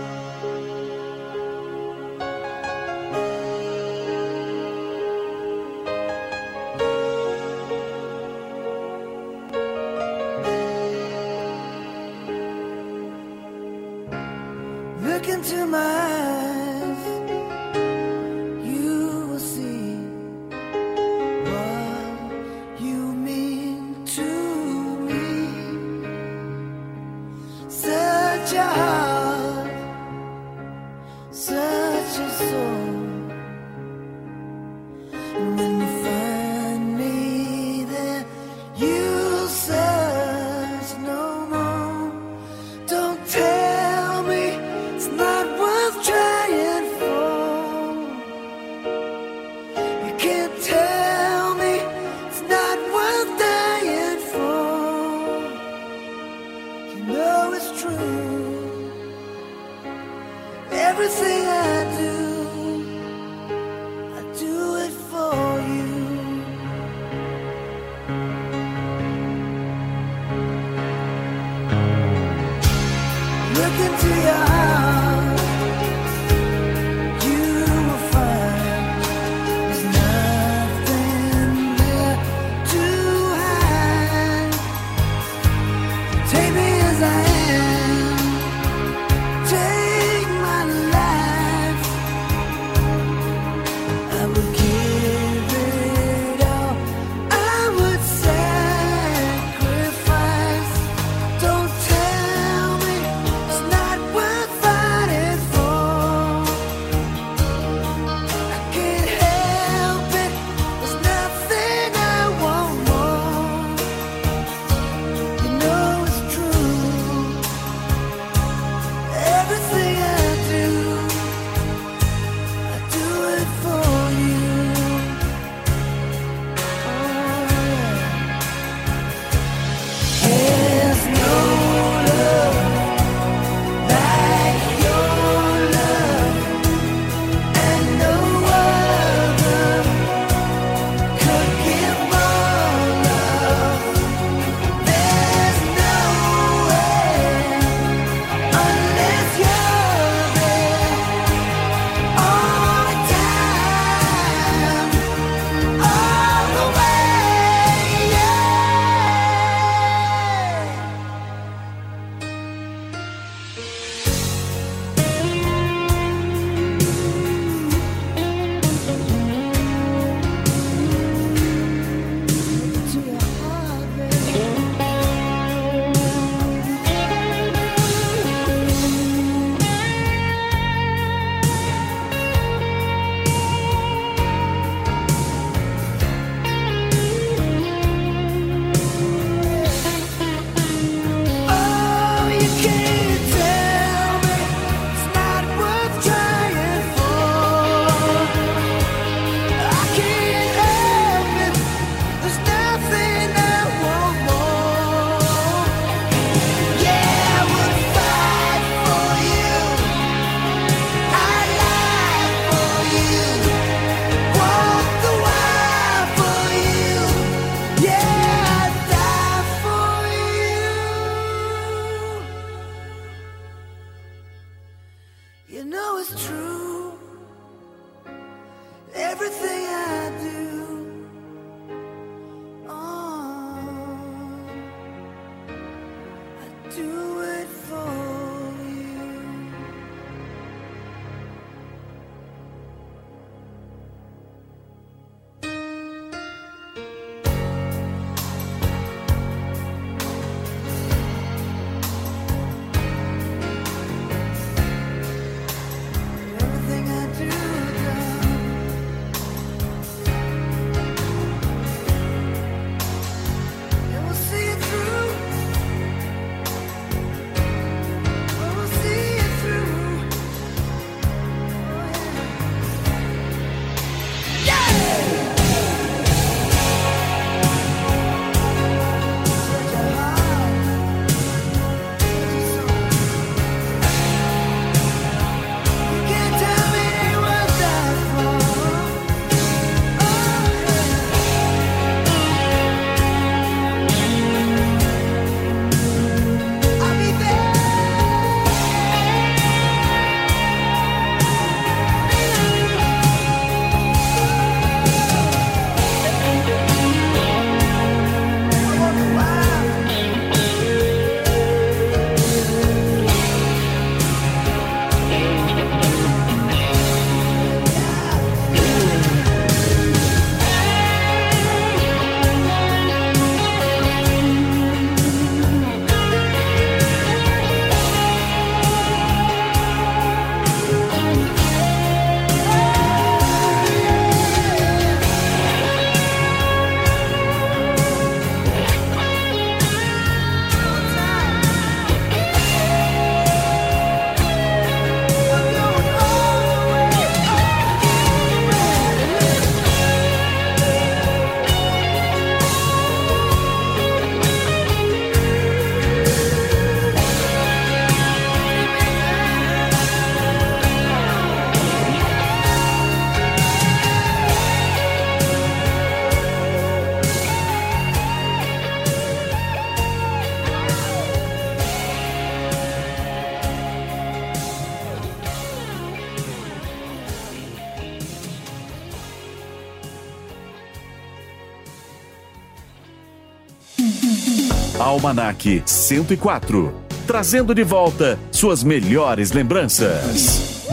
know it's true. Everything I do, I do it for you. Look into your eyes. Almanac 104. Trazendo de volta suas melhores lembranças.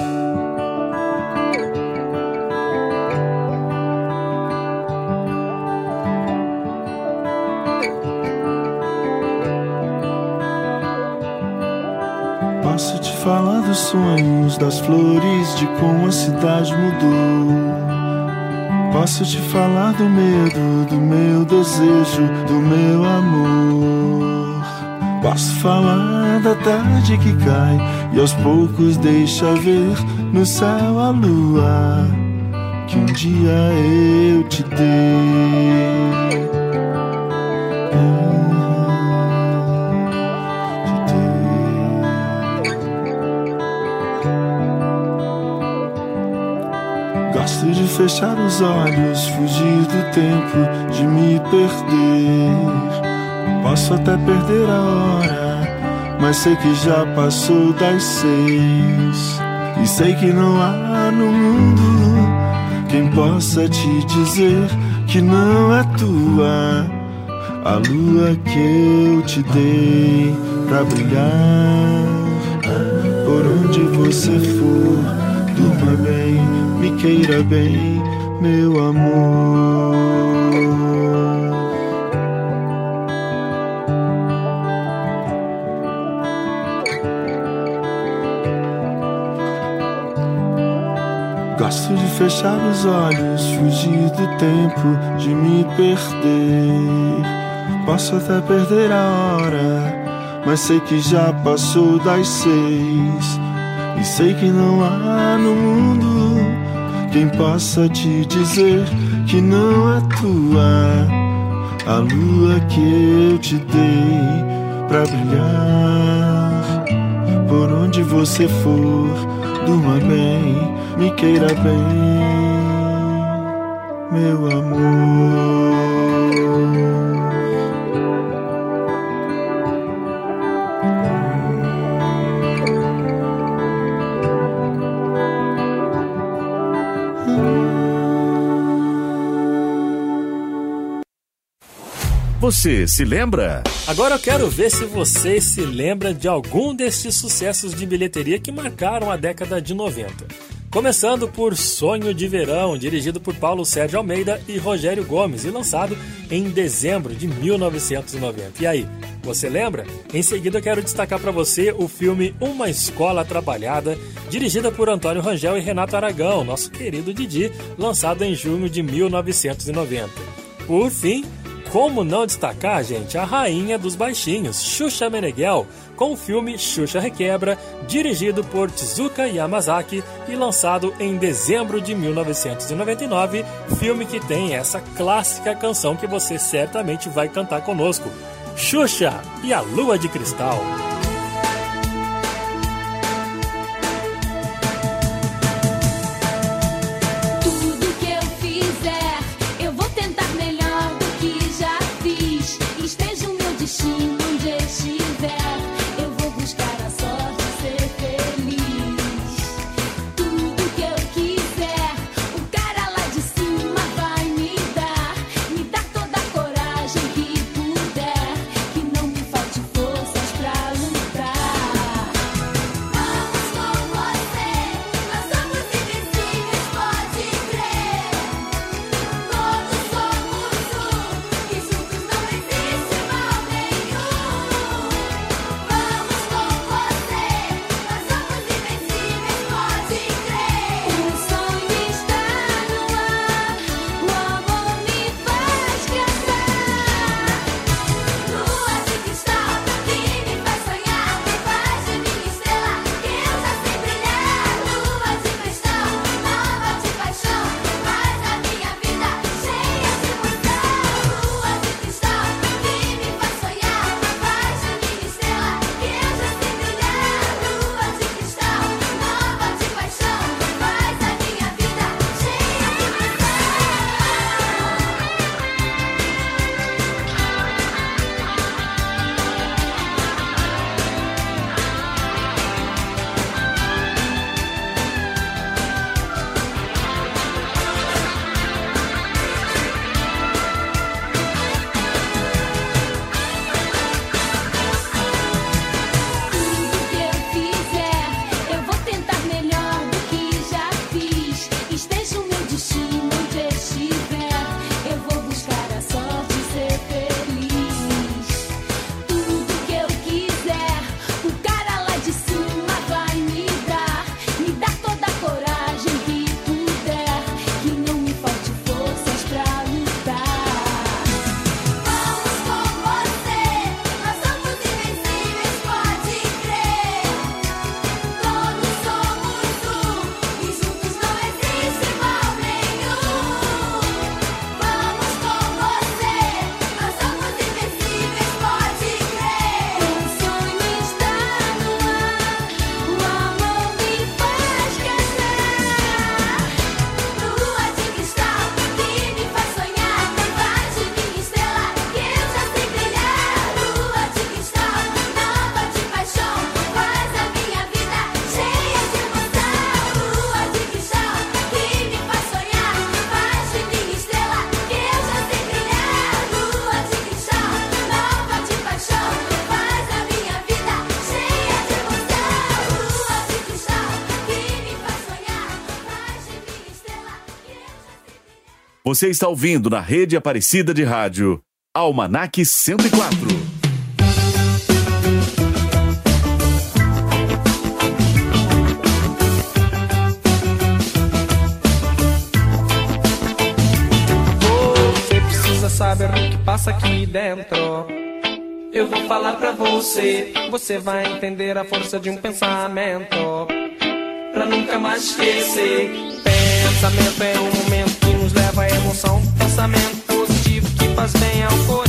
Posso te falar dos sonhos, das flores, de como a cidade mudou. Posso te falar do medo, do meu desejo, do. Posso falar da tarde que cai e aos poucos deixa ver no céu a lua que um dia eu te dei. Gosto de fechar os olhos, fugir do tempo, de me perder. Posso até perder a hora, mas sei que já passou das seis. E sei que não há no mundo quem possa te dizer que não é tua a lua que eu te dei pra brilhar. Por onde você for, durma bem, me queira bem, meu amor. Gosto de fechar os olhos, fugir do tempo, de me perder. Posso até perder a hora, mas sei que já passou das seis. E sei que não há no mundo quem possa te dizer que não é tua a lua que eu te dei pra brilhar. Por onde você for, durma bem, me queira bem, meu amor. Você se lembra? Agora eu quero ver se você se lembra de algum destes sucessos de bilheteria que marcaram a década de 90. Começando por Sonho de Verão, dirigido por Paulo Sérgio Almeida e Rogério Gomes e lançado em dezembro de 1990. E aí, você lembra? Em seguida eu quero destacar para você o filme Uma Escola Atrapalhada, dirigida por Antônio Rangel e Renato Aragão, nosso querido Didi, lançado em junho de 1990. Por fim, como não destacar, gente, a rainha dos baixinhos, Xuxa Meneghel, com o filme Xuxa Requebra, dirigido por Tezuka Yamazaki e lançado em dezembro de 1999, filme que tem essa clássica canção que você certamente vai cantar conosco, Xuxa e a Lua de Cristal. Você está ouvindo na rede Aparecida de Rádio Almanac 104. Você precisa saber o que passa aqui dentro. Eu vou falar pra você, você vai entender a força de um pensamento. Pra nunca mais esquecer, pensamento é um momento leva a emoção, pensamento positivo que faz bem ao coração.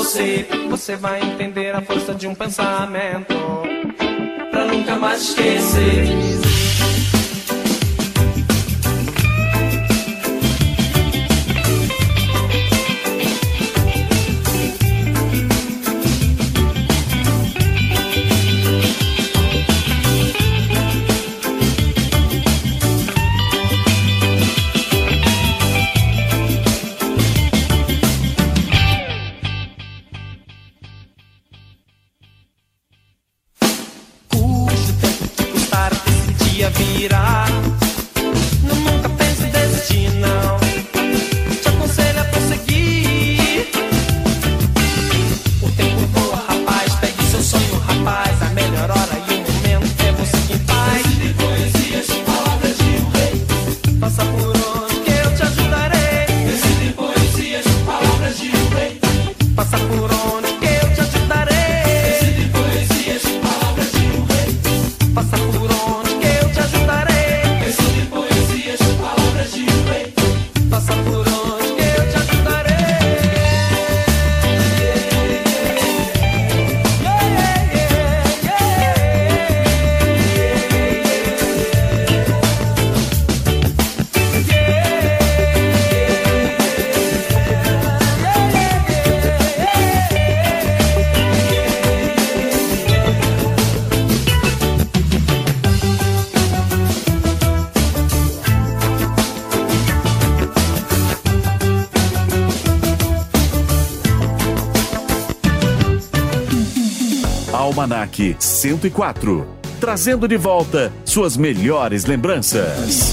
você, você vai entender a força de um pensamento. Pra nunca mais esquecer. 104, trazendo de volta suas melhores lembranças.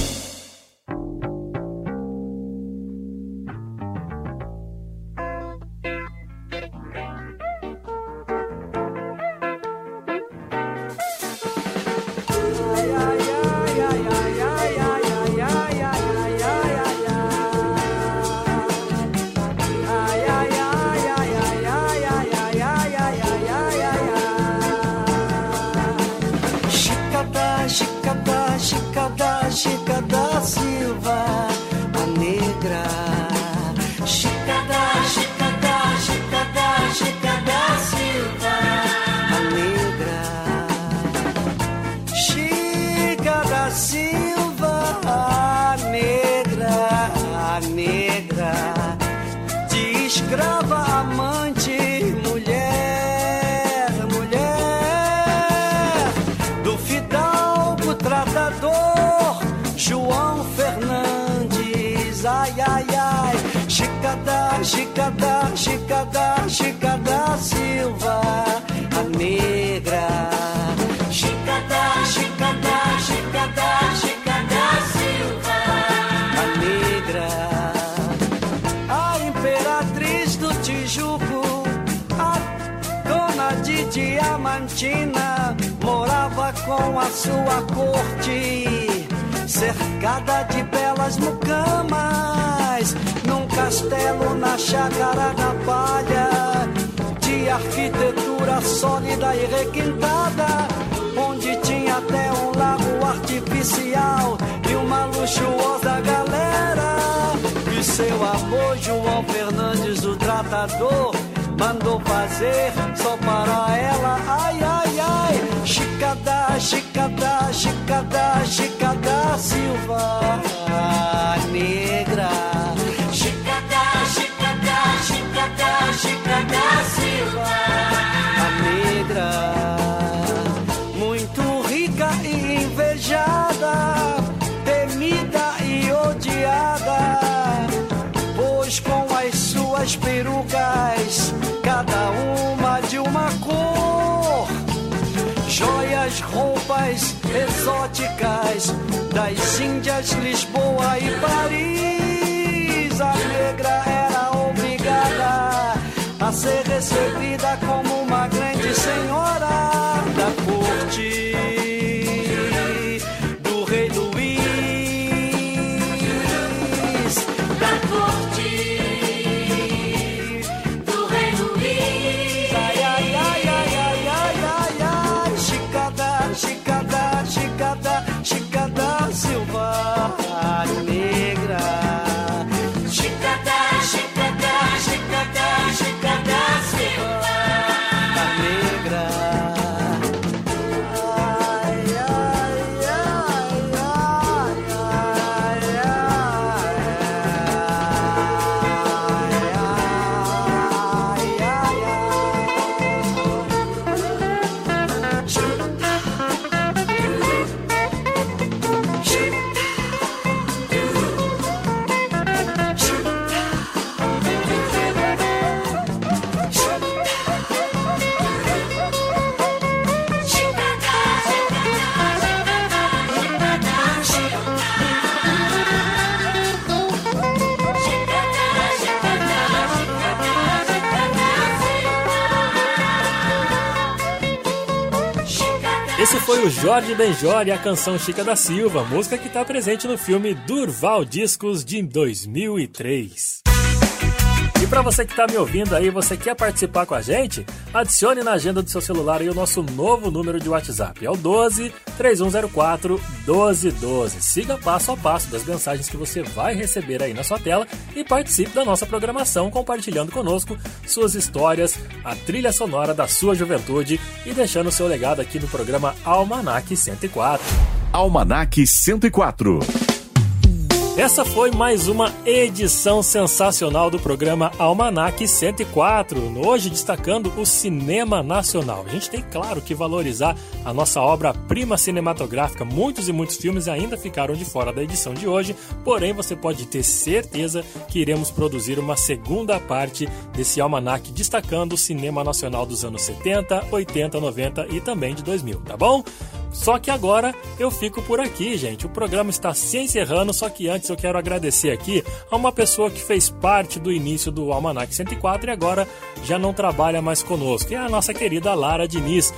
Chicada, chicada, Chica da, Silva, a negra. Chicada, chicada, chicada, chicada da Silva, a negra. A imperatriz do Tijuco, a dona de Diamantina, morava com a sua corte cercada de belas mucamas castelo na chácara da palha, de arquitetura sólida e requintada, onde tinha até um lago artificial e uma luxuosa galera. E seu avô João Fernandes, o tratador, mandou fazer só para ela. Ai, ai, ai, chicada, chicada, chicada, chicada, Silva negra. Chicada, Chicada, Silva a. Muito rica e invejada, temida e odiada pois com as suas perucas, cada uma de uma cor, joias, roupas exóticas das Índias, Lisboa e Paris, a negra a ser recebida como Jorge Benjor e a canção Chica da Silva, música que está presente no filme Durval Discos de 2003. E para você que está me ouvindo aí, você quer participar com a gente? Adicione na agenda do seu celular o nosso novo número de WhatsApp. É o 12 3104 1212. Siga passo a passo das mensagens que você vai receber aí na sua tela e participe da nossa programação compartilhando conosco suas histórias, a trilha sonora da sua juventude e deixando seu legado aqui no programa Almanac 104. Almanac 104. Essa foi mais uma edição sensacional do programa Almanac 104. Hoje destacando o cinema nacional. A gente tem, claro, que valorizar a nossa obra-prima cinematográfica. Muitos e muitos filmes ainda ficaram de fora da edição de hoje, porém você pode ter certeza que iremos produzir uma segunda parte desse almanac destacando o cinema nacional dos anos 70, 80, 90 e também de 2000, tá bom? Só que agora eu fico por aqui, gente. O programa está se encerrando, só que antes eu quero agradecer aqui a uma pessoa que fez parte do início do Almanac 104 e agora já não trabalha mais conosco. É a nossa querida Lara Diniz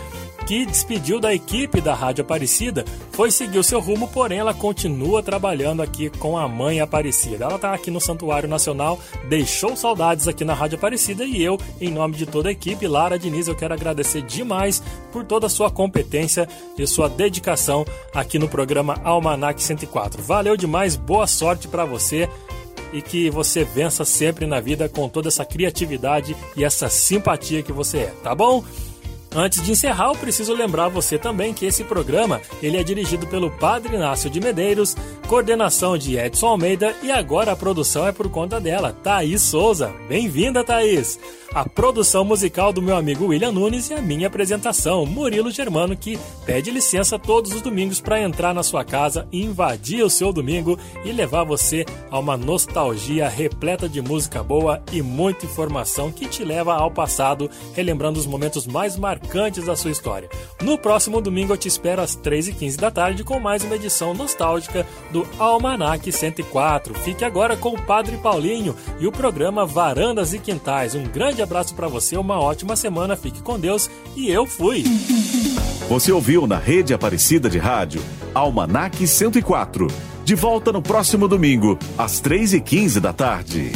que despediu da equipe da Rádio Aparecida, foi seguir o seu rumo, porém ela continua trabalhando aqui com a mãe Aparecida. Ela está aqui no Santuário Nacional, deixou saudades aqui na Rádio Aparecida e eu, em nome de toda a equipe, Lara Diniz, eu quero agradecer demais por toda a sua competência e sua dedicação aqui no programa Almanac 104. Valeu demais, boa sorte para você e que você vença sempre na vida com toda essa criatividade e essa simpatia que você é, tá bom? Antes de encerrar, eu preciso lembrar você também que esse programa ele é dirigido pelo Padre Inácio de Medeiros, coordenação de Edson Almeida e agora a produção é por conta dela, Thaís Souza. Bem-vinda, Thaís! A produção musical do meu amigo William Nunes e a minha apresentação, Murilo Germano, que pede licença todos os domingos para entrar na sua casa, invadir o seu domingo e levar você a uma nostalgia repleta de música boa e muita informação que te leva ao passado, relembrando os momentos mais marcantes da sua história. No próximo domingo eu te espero às 3h15 da tarde com mais uma edição nostálgica do Almanac 104. Fique agora com o Padre Paulinho e o programa Varandas e Quintais. Um grande abraço para você, uma ótima semana, fique com Deus e eu fui! Você ouviu na Rede Aparecida de Rádio Almanac 104. De volta no próximo domingo, às 3h15 da tarde.